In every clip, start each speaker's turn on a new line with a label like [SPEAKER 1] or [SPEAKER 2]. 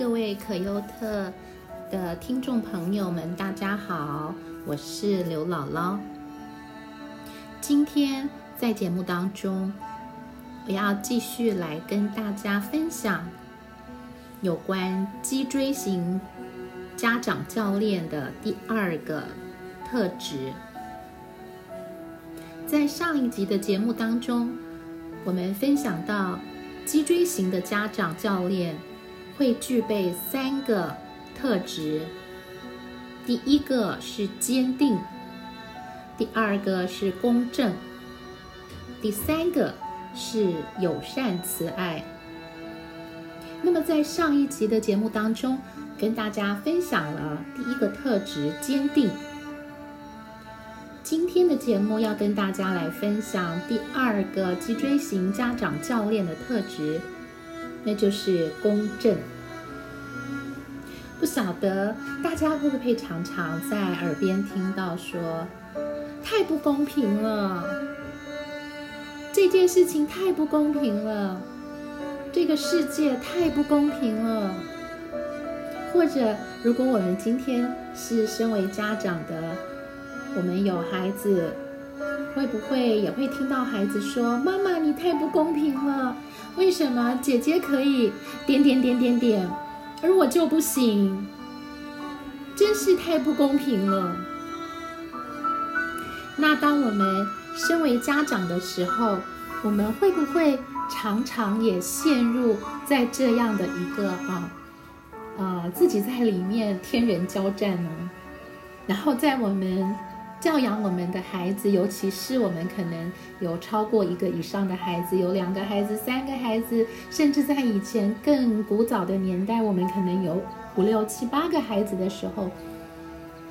[SPEAKER 1] 各位可优特的听众朋友们，大家好，我是刘姥姥。今天在节目当中，我要继续来跟大家分享有关脊椎型家长教练的第二个特质。在上一集的节目当中，我们分享到脊椎型的家长教练。会具备三个特质，第一个是坚定，第二个是公正，第三个是友善慈爱。那么在上一集的节目当中，跟大家分享了第一个特质坚定。今天的节目要跟大家来分享第二个脊椎型家长教练的特质。那就是公正。不晓得大家会不会常常在耳边听到说：“太不公平了，这件事情太不公平了，这个世界太不公平了。”或者，如果我们今天是身为家长的，我们有孩子，会不会也会听到孩子说：“妈妈，你太不公平了。”为什么姐姐可以点点点点点，而我就不行？真是太不公平了。那当我们身为家长的时候，我们会不会常常也陷入在这样的一个啊啊自己在里面天人交战呢？然后在我们。教养我们的孩子，尤其是我们可能有超过一个以上的孩子，有两个孩子、三个孩子，甚至在以前更古早的年代，我们可能有五六七八个孩子的时候，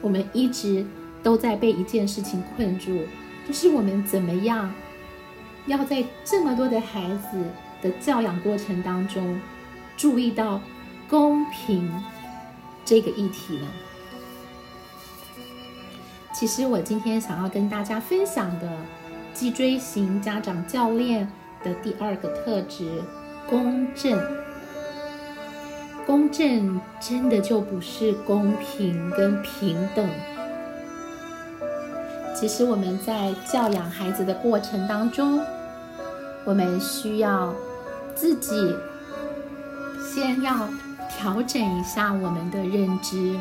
[SPEAKER 1] 我们一直都在被一件事情困住，就是我们怎么样要在这么多的孩子的教养过程当中，注意到公平这个议题呢？其实我今天想要跟大家分享的脊椎型家长教练的第二个特质——公正。公正真的就不是公平跟平等。其实我们在教养孩子的过程当中，我们需要自己先要调整一下我们的认知。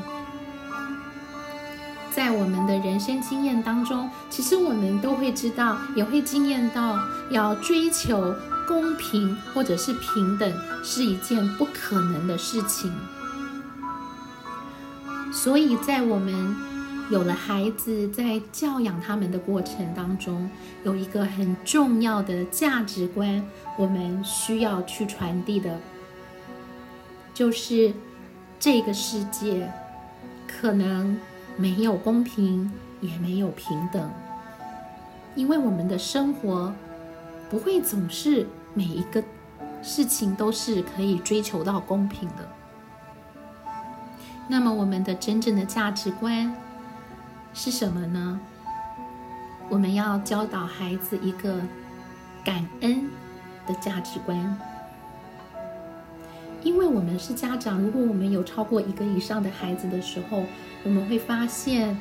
[SPEAKER 1] 在我们的人生经验当中，其实我们都会知道，也会经验到，要追求公平或者是平等是一件不可能的事情。所以在我们有了孩子，在教养他们的过程当中，有一个很重要的价值观，我们需要去传递的，就是这个世界可能。没有公平，也没有平等，因为我们的生活不会总是每一个事情都是可以追求到公平的。那么，我们的真正的价值观是什么呢？我们要教导孩子一个感恩的价值观，因为我们是家长，如果我们有超过一个以上的孩子的时候。我们会发现，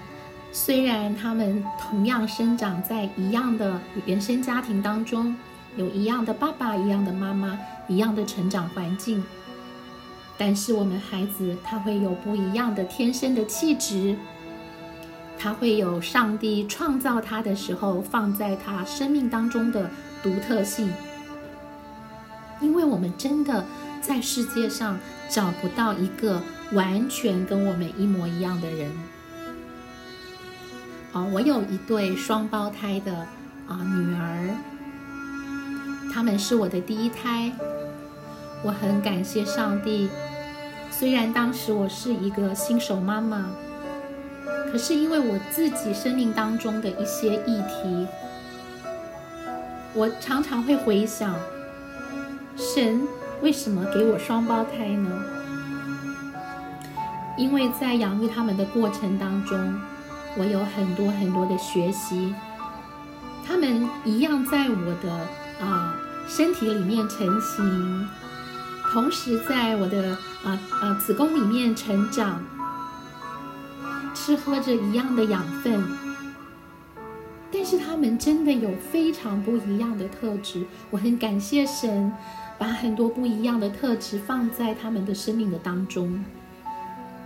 [SPEAKER 1] 虽然他们同样生长在一样的原生家庭当中，有一样的爸爸、一样的妈妈、一样的成长环境，但是我们孩子他会有不一样的天生的气质，他会有上帝创造他的时候放在他生命当中的独特性，因为我们真的在世界上找不到一个。完全跟我们一模一样的人。哦，我有一对双胞胎的啊女儿，他们是我的第一胎。我很感谢上帝，虽然当时我是一个新手妈妈，可是因为我自己生命当中的一些议题，我常常会回想，神为什么给我双胞胎呢？因为在养育他们的过程当中，我有很多很多的学习，他们一样在我的啊身体里面成型，同时在我的啊啊子宫里面成长，吃喝着一样的养分，但是他们真的有非常不一样的特质。我很感谢神，把很多不一样的特质放在他们的生命的当中。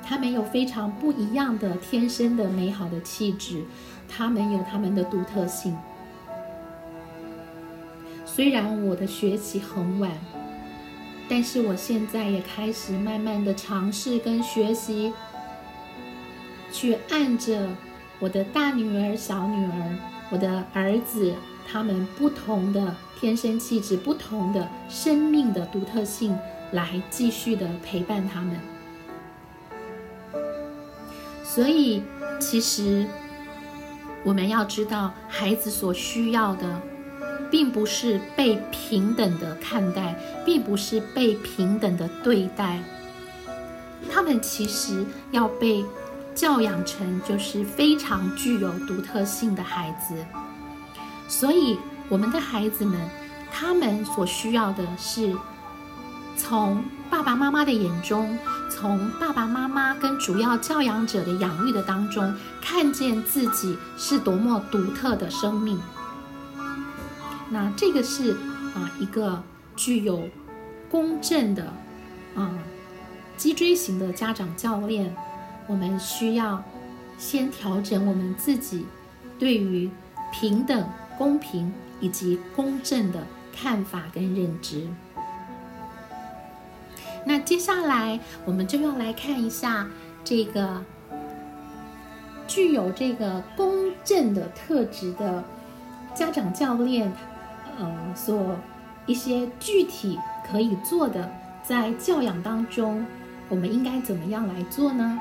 [SPEAKER 1] 他们有非常不一样的天生的美好的气质，他们有他们的独特性。虽然我的学习很晚。但是我现在也开始慢慢的尝试跟学习，去按着我的大女儿、小女儿、我的儿子他们不同的天生气质、不同的生命的独特性来继续的陪伴他们。所以，其实我们要知道，孩子所需要的。并不是被平等的看待，并不是被平等的对待。他们其实要被教养成就是非常具有独特性的孩子。所以，我们的孩子们，他们所需要的是从爸爸妈妈的眼中，从爸爸妈妈跟主要教养者的养育的当中，看见自己是多么独特的生命。那这个是啊，一个具有公正的啊脊椎型的家长教练，我们需要先调整我们自己对于平等、公平以及公正的看法跟认知。那接下来我们就要来看一下这个具有这个公正的特质的家长教练。呃，所一些具体可以做的，在教养当中，我们应该怎么样来做呢？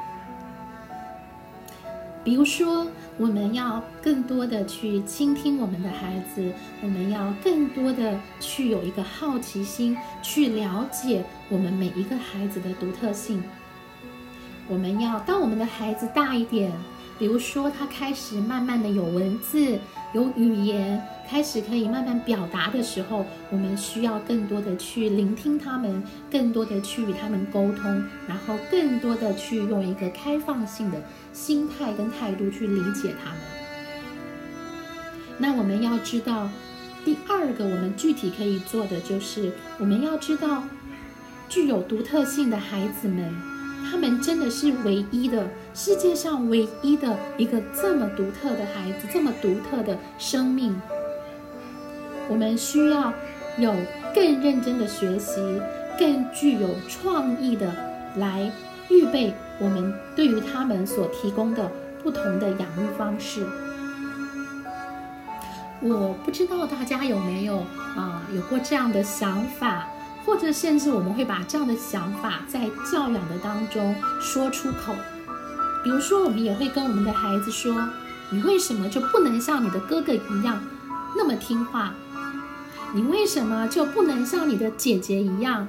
[SPEAKER 1] 比如说，我们要更多的去倾听我们的孩子，我们要更多的去有一个好奇心，去了解我们每一个孩子的独特性。我们要当我们的孩子大一点，比如说他开始慢慢的有文字、有语言。开始可以慢慢表达的时候，我们需要更多的去聆听他们，更多的去与他们沟通，然后更多的去用一个开放性的心态跟态度去理解他们。那我们要知道，第二个我们具体可以做的就是，我们要知道，具有独特性的孩子们，他们真的是唯一的，世界上唯一的一个这么独特的孩子，这么独特的生命。我们需要有更认真的学习，更具有创意的来预备我们对于他们所提供的不同的养育方式。我不知道大家有没有啊有过这样的想法，或者甚至我们会把这样的想法在教养的当中说出口。比如说，我们也会跟我们的孩子说：“你为什么就不能像你的哥哥一样那么听话？”你为什么就不能像你的姐姐一样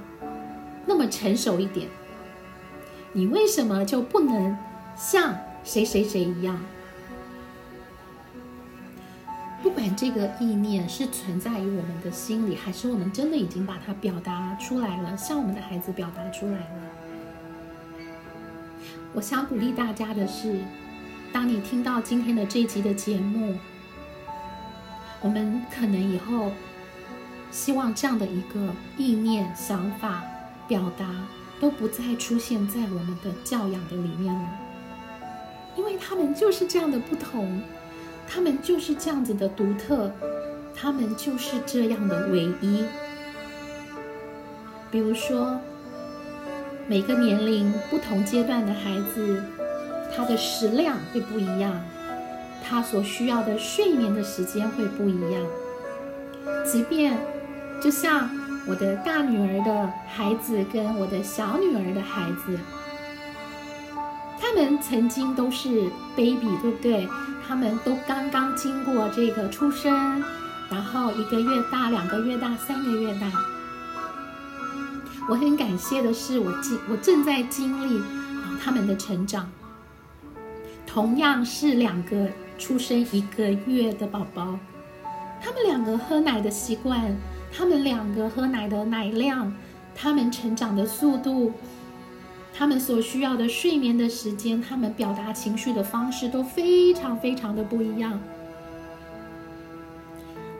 [SPEAKER 1] 那么成熟一点？你为什么就不能像谁谁谁一样？不管这个意念是存在于我们的心里，还是我们真的已经把它表达出来了，向我们的孩子表达出来了。我想鼓励大家的是，当你听到今天的这一集的节目，我们可能以后。希望这样的一个意念、想法、表达都不再出现在我们的教养的里面了，因为他们就是这样的不同，他们就是这样子的独特，他们就是这样的唯一。比如说，每个年龄不同阶段的孩子，他的食量会不一样，他所需要的睡眠的时间会不一样，即便。就像我的大女儿的孩子跟我的小女儿的孩子，他们曾经都是 baby，对不对？他们都刚刚经过这个出生，然后一个月大、两个月大、三个月大。我很感谢的是，我经我正在经历啊他们的成长。同样是两个出生一个月的宝宝，他们两个喝奶的习惯。他们两个喝奶的奶量，他们成长的速度，他们所需要的睡眠的时间，他们表达情绪的方式都非常非常的不一样。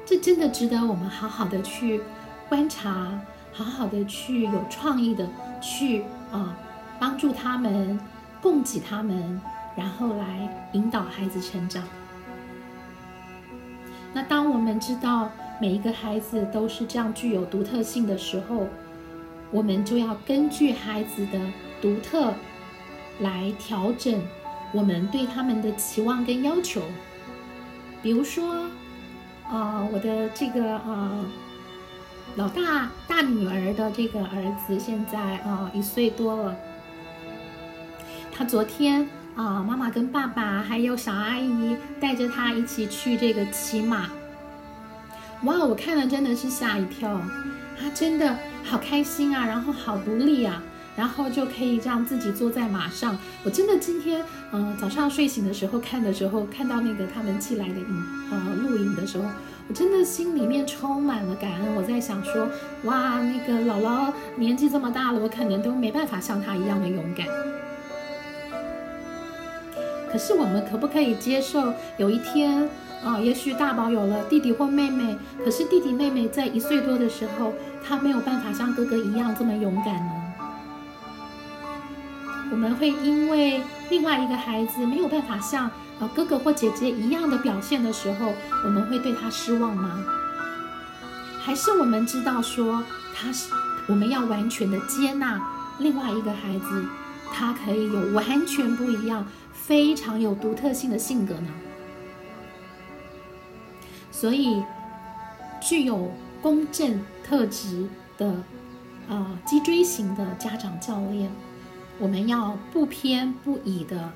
[SPEAKER 1] 这真的值得我们好好的去观察，好好的去有创意的去啊帮助他们，供给他们，然后来引导孩子成长。那当我们知道每一个孩子都是这样具有独特性的时候，我们就要根据孩子的独特来调整我们对他们的期望跟要求。比如说，啊，我的这个啊老大大女儿的这个儿子现在啊一岁多了，他昨天。啊，妈妈跟爸爸还有小阿姨带着他一起去这个骑马。哇，我看了真的是吓一跳，他真的好开心啊，然后好独立啊，然后就可以这样自己坐在马上。我真的今天嗯早上睡醒的时候看的时候，看到那个他们寄来的影呃录影的时候，我真的心里面充满了感恩。我在想说，哇，那个姥姥年纪这么大了，我可能都没办法像她一样的勇敢。可是我们可不可以接受有一天啊，也许大宝有了弟弟或妹妹，可是弟弟妹妹在一岁多的时候，他没有办法像哥哥一样这么勇敢呢？我们会因为另外一个孩子没有办法像啊哥哥或姐姐一样的表现的时候，我们会对他失望吗？还是我们知道说他是我们要完全的接纳另外一个孩子，他可以有完全不一样？非常有独特性的性格呢，所以具有公正特质的啊脊椎型的家长教练，我们要不偏不倚的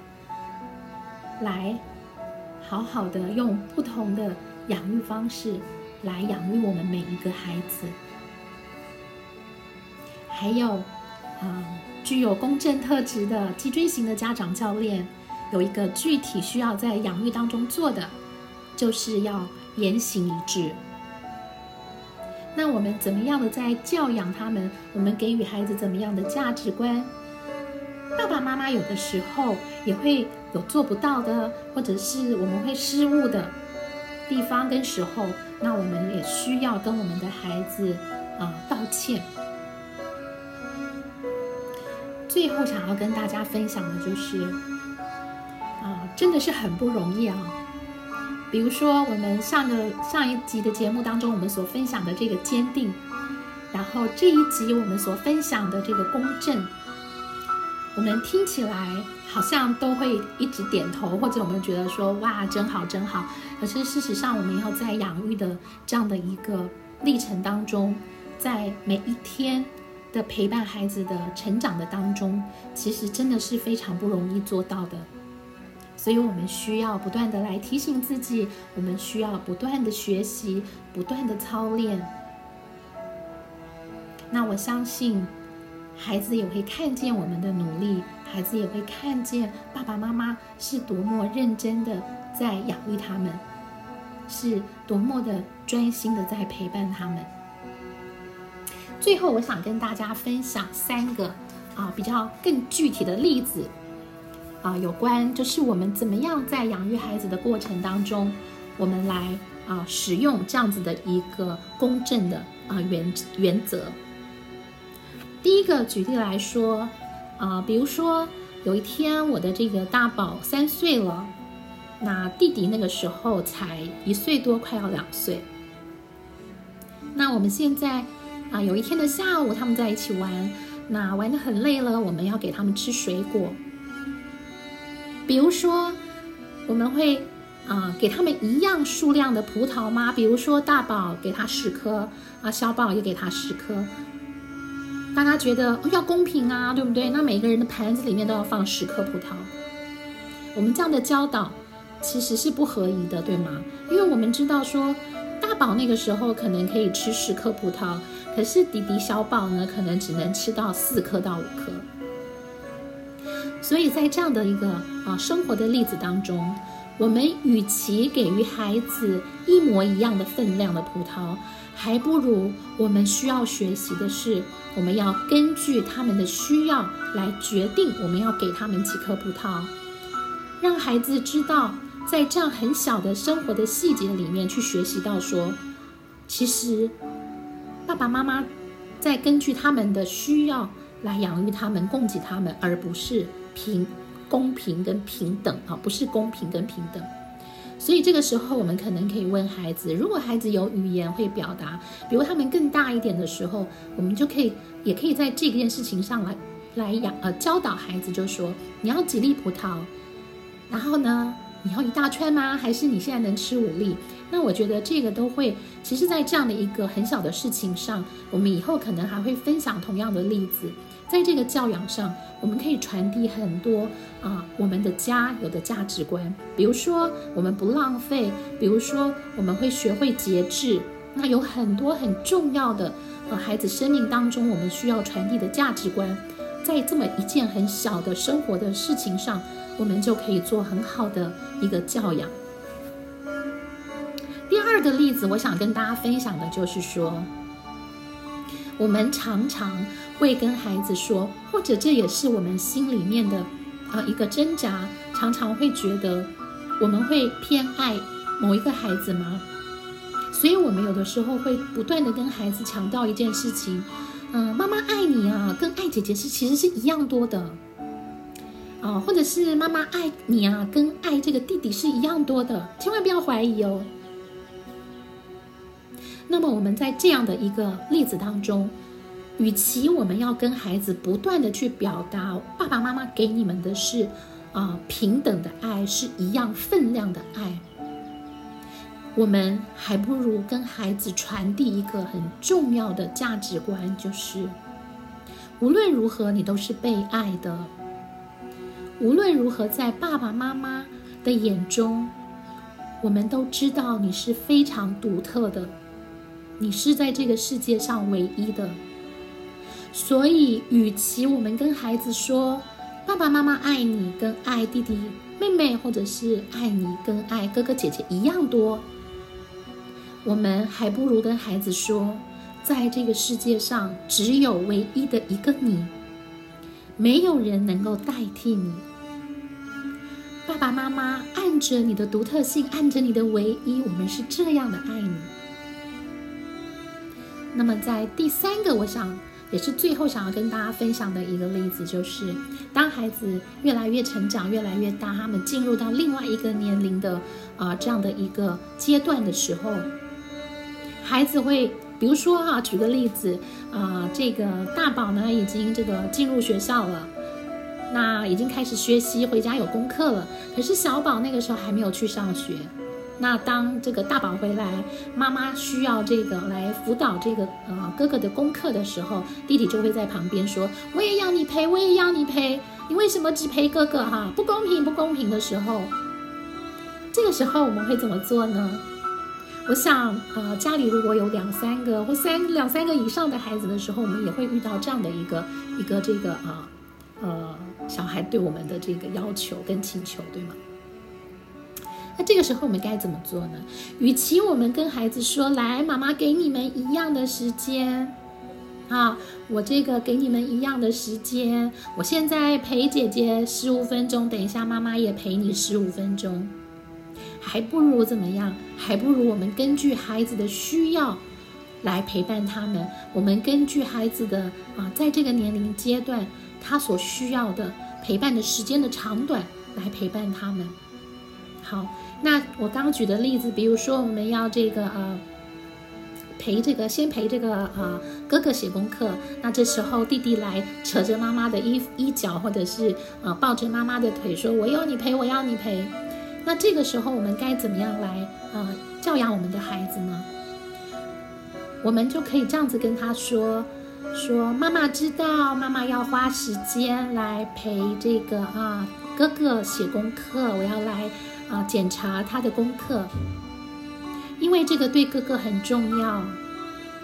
[SPEAKER 1] 来好好的用不同的养育方式来养育我们每一个孩子，还有啊具有公正特质的脊椎型的家长教练。有一个具体需要在养育当中做的，就是要言行一致。那我们怎么样的在教养他们？我们给予孩子怎么样的价值观？爸爸妈妈有的时候也会有做不到的，或者是我们会失误的地方跟时候，那我们也需要跟我们的孩子啊道歉。最后想要跟大家分享的就是。啊真的是很不容易啊！比如说，我们上个上一集的节目当中，我们所分享的这个坚定，然后这一集我们所分享的这个公正，我们听起来好像都会一直点头，或者我们觉得说哇，真好，真好。可是事实上，我们要在养育的这样的一个历程当中，在每一天的陪伴孩子的成长的当中，其实真的是非常不容易做到的。所以我们需要不断的来提醒自己，我们需要不断的学习，不断的操练。那我相信，孩子也会看见我们的努力，孩子也会看见爸爸妈妈是多么认真的在养育他们，是多么的专心的在陪伴他们。最后，我想跟大家分享三个啊比较更具体的例子。啊，有关就是我们怎么样在养育孩子的过程当中，我们来啊使用这样子的一个公正的啊原原则。第一个举例来说，啊，比如说有一天我的这个大宝三岁了，那弟弟那个时候才一岁多，快要两岁。那我们现在啊有一天的下午，他们在一起玩，那玩的很累了，我们要给他们吃水果。比如说，我们会啊给他们一样数量的葡萄吗？比如说大宝给他十颗啊，小宝也给他十颗。大家觉得要公平啊，对不对？那每个人的盘子里面都要放十颗葡萄。我们这样的教导其实是不合宜的，对吗？因为我们知道说，大宝那个时候可能可以吃十颗葡萄，可是弟弟小宝呢，可能只能吃到四颗到五颗。所以在这样的一个啊生活的例子当中，我们与其给予孩子一模一样的分量的葡萄，还不如我们需要学习的是，我们要根据他们的需要来决定我们要给他们几颗葡萄，让孩子知道，在这样很小的生活的细节里面去学习到说，其实爸爸妈妈在根据他们的需要来养育他们、供给他们，而不是平公平跟平等啊，不是公平跟平等。所以这个时候，我们可能可以问孩子：如果孩子有语言会表达，比如他们更大一点的时候，我们就可以，也可以在这件事情上来来养呃教导孩子，就说你要几粒葡萄，然后呢，你要一大串吗？还是你现在能吃五粒？那我觉得这个都会，其实，在这样的一个很小的事情上，我们以后可能还会分享同样的例子。在这个教养上，我们可以传递很多啊，我们的家有的价值观，比如说我们不浪费，比如说我们会学会节制，那有很多很重要的呃孩子生命当中我们需要传递的价值观，在这么一件很小的生活的事情上，我们就可以做很好的一个教养。第二个例子，我想跟大家分享的就是说，我们常常。会跟孩子说，或者这也是我们心里面的啊一个挣扎，常常会觉得我们会偏爱某一个孩子吗？所以我们有的时候会不断的跟孩子强调一件事情，嗯，妈妈爱你啊，跟爱姐姐是其实是一样多的，啊，或者是妈妈爱你啊，跟爱这个弟弟是一样多的，千万不要怀疑哦。那么我们在这样的一个例子当中。与其我们要跟孩子不断的去表达爸爸妈妈给你们的是啊平等的爱，是一样分量的爱，我们还不如跟孩子传递一个很重要的价值观，就是无论如何你都是被爱的，无论如何在爸爸妈妈的眼中，我们都知道你是非常独特的，你是在这个世界上唯一的。所以，与其我们跟孩子说“爸爸妈妈爱你”跟爱弟弟妹妹，或者是爱你跟爱哥哥姐姐一样多，我们还不如跟孩子说，在这个世界上只有唯一的一个你，没有人能够代替你。爸爸妈妈按着你的独特性，按着你的唯一，我们是这样的爱你。那么，在第三个，我想。也是最后想要跟大家分享的一个例子，就是当孩子越来越成长、越来越大，他们进入到另外一个年龄的啊这样的一个阶段的时候，孩子会，比如说哈，举个例子啊，这个大宝呢已经这个进入学校了，那已经开始学习，回家有功课了，可是小宝那个时候还没有去上学。那当这个大宝回来，妈妈需要这个来辅导这个呃哥哥的功课的时候，弟弟就会在旁边说：“我也要你陪，我也要你陪，你为什么只陪哥哥？哈，不公平，不公平！”的时候，这个时候我们会怎么做呢？我想，呃，家里如果有两三个或三两三个以上的孩子的时候，我们也会遇到这样的一个一个这个啊呃小孩对我们的这个要求跟请求，对吗？那这个时候我们该怎么做呢？与其我们跟孩子说：“来，妈妈给你们一样的时间，啊，我这个给你们一样的时间，我现在陪姐姐十五分钟，等一下妈妈也陪你十五分钟，还不如怎么样？还不如我们根据孩子的需要来陪伴他们。我们根据孩子的啊，在这个年龄阶段他所需要的陪伴的时间的长短来陪伴他们。好。”那我刚举的例子，比如说我们要这个呃陪这个先陪这个呃哥哥写功课，那这时候弟弟来扯着妈妈的衣衣角，或者是呃抱着妈妈的腿说我要你陪，我要你陪。那这个时候我们该怎么样来呃教养我们的孩子呢？我们就可以这样子跟他说说妈妈知道，妈妈要花时间来陪这个啊哥哥写功课，我要来。啊，检查他的功课，因为这个对哥哥很重要。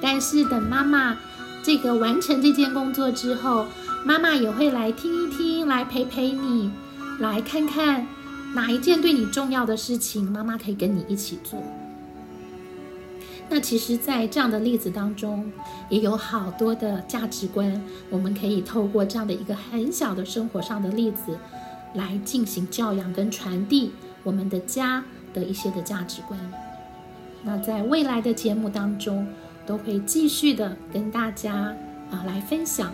[SPEAKER 1] 但是等妈妈这个完成这件工作之后，妈妈也会来听一听，来陪陪你，来看看哪一件对你重要的事情，妈妈可以跟你一起做。那其实，在这样的例子当中，也有好多的价值观，我们可以透过这样的一个很小的生活上的例子，来进行教养跟传递我们的家的一些的价值观。那在未来的节目当中，都会继续的跟大家啊来分享。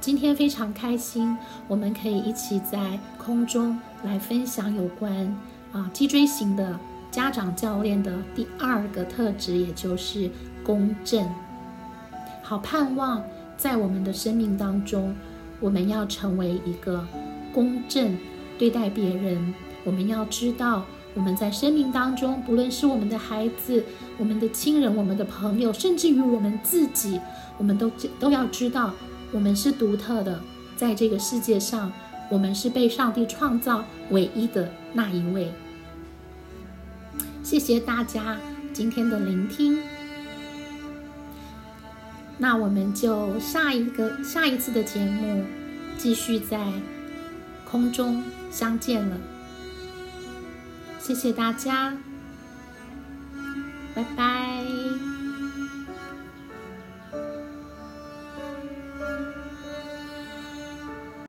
[SPEAKER 1] 今天非常开心，我们可以一起在空中来分享有关啊脊椎型的家长教练的第二个特质，也就是公正。好，盼望在我们的生命当中，我们要成为一个公正对待别人。我们要知道。我们在生命当中，不论是我们的孩子、我们的亲人、我们的朋友，甚至于我们自己，我们都都要知道，我们是独特的，在这个世界上，我们是被上帝创造唯一的那一位。谢谢大家今天的聆听，那我们就下一个下一次的节目，继续在空中相见了。谢谢大家，拜拜。